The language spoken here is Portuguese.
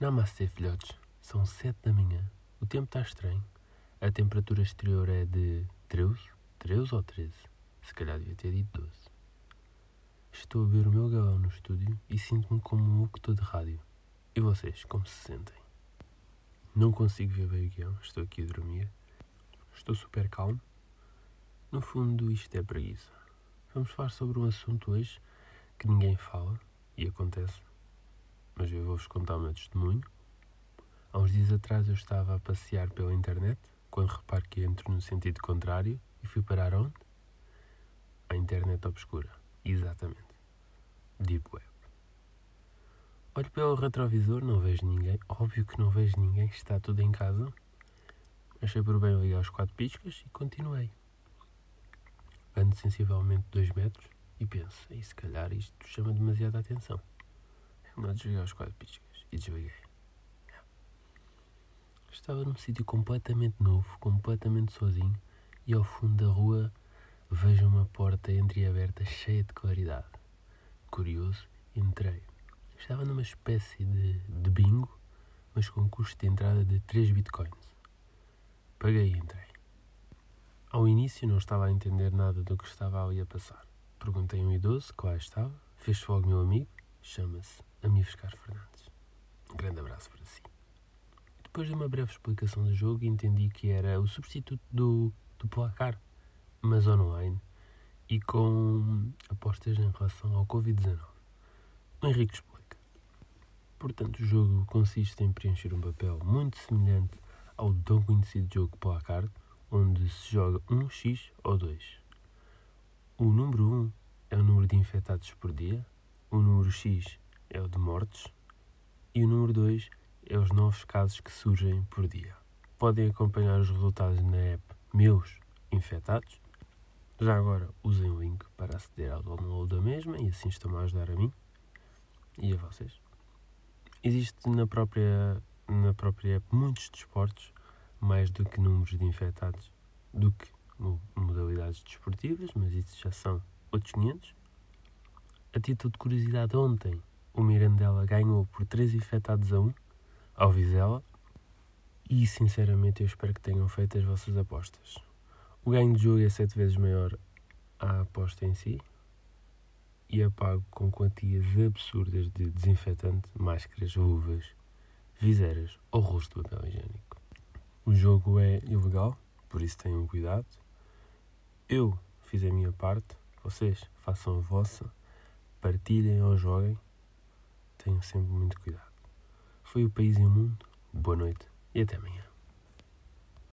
Namastê, filhotes. São sete da manhã. O tempo está estranho. A temperatura exterior é de 13? 13 ou 13? Se calhar devia ter dito 12. Estou a ver o meu galão no estúdio e sinto-me como um locutor de rádio. E vocês, como se sentem? Não consigo ver bem o guião, estou aqui a dormir. Estou super calmo. No fundo, isto é preguiça. Vamos falar sobre um assunto hoje que ninguém fala e acontece, mas eu vou-vos contar o meu testemunho. Há uns dias atrás eu estava a passear pela internet quando reparo que entro no sentido contrário e fui parar onde? À internet obscura. Exatamente. Deep Web. Olho pelo retrovisor, não vejo ninguém. Óbvio que não vejo ninguém, está tudo em casa. Achei por bem ligar os quatro piscas e continuei. Ando sensivelmente dois metros e penso, e se calhar isto chama demasiada atenção. É melhor desligar os quatro piscas. E desliguei. Estava num sítio completamente novo, completamente sozinho, e ao fundo da rua vejo uma porta entreaberta cheia de claridade. Curioso, entrei. Estava numa espécie de, de bingo, mas com custo de entrada de 3 bitcoins. Paguei e entrei. Ao início não estava a entender nada do que estava ali a passar. Perguntei a um idoso que lá estava, fez-se logo meu amigo, chama-se Amilcar Fernandes. Um grande abraço para si. Depois de uma breve explicação do jogo, entendi que era o substituto do, do placar mas online e com apostas em relação ao Covid-19. O Henrique explica. Portanto, o jogo consiste em preencher um papel muito semelhante ao tão conhecido jogo Placar, onde se joga um X ou 2. O número 1 é o número de infectados por dia, o número X é o de mortes e o número 2 é os novos casos que surgem por dia. Podem acompanhar os resultados na app Meus Infectados já agora usem o link para aceder ao download da mesma e assim estão a ajudar a mim e a vocês. Existe na própria, na própria app muitos desportos, mais do que números de infectados, do que modalidades desportivas, mas isso já são outros 500. A título de curiosidade, ontem o Mirandela ganhou por 3 infectados a 1 ao Vizela e sinceramente eu espero que tenham feito as vossas apostas. O ganho de jogo é sete vezes maior à aposta em si e é pago com quantias absurdas de desinfetante, máscaras, luvas, viseiras ou rosto de papel higiênico. O jogo é ilegal, por isso tenham cuidado. Eu fiz a minha parte, vocês façam a vossa, partilhem ou joguem, tenham sempre muito cuidado. Foi o País e o Mundo, boa noite e até amanhã.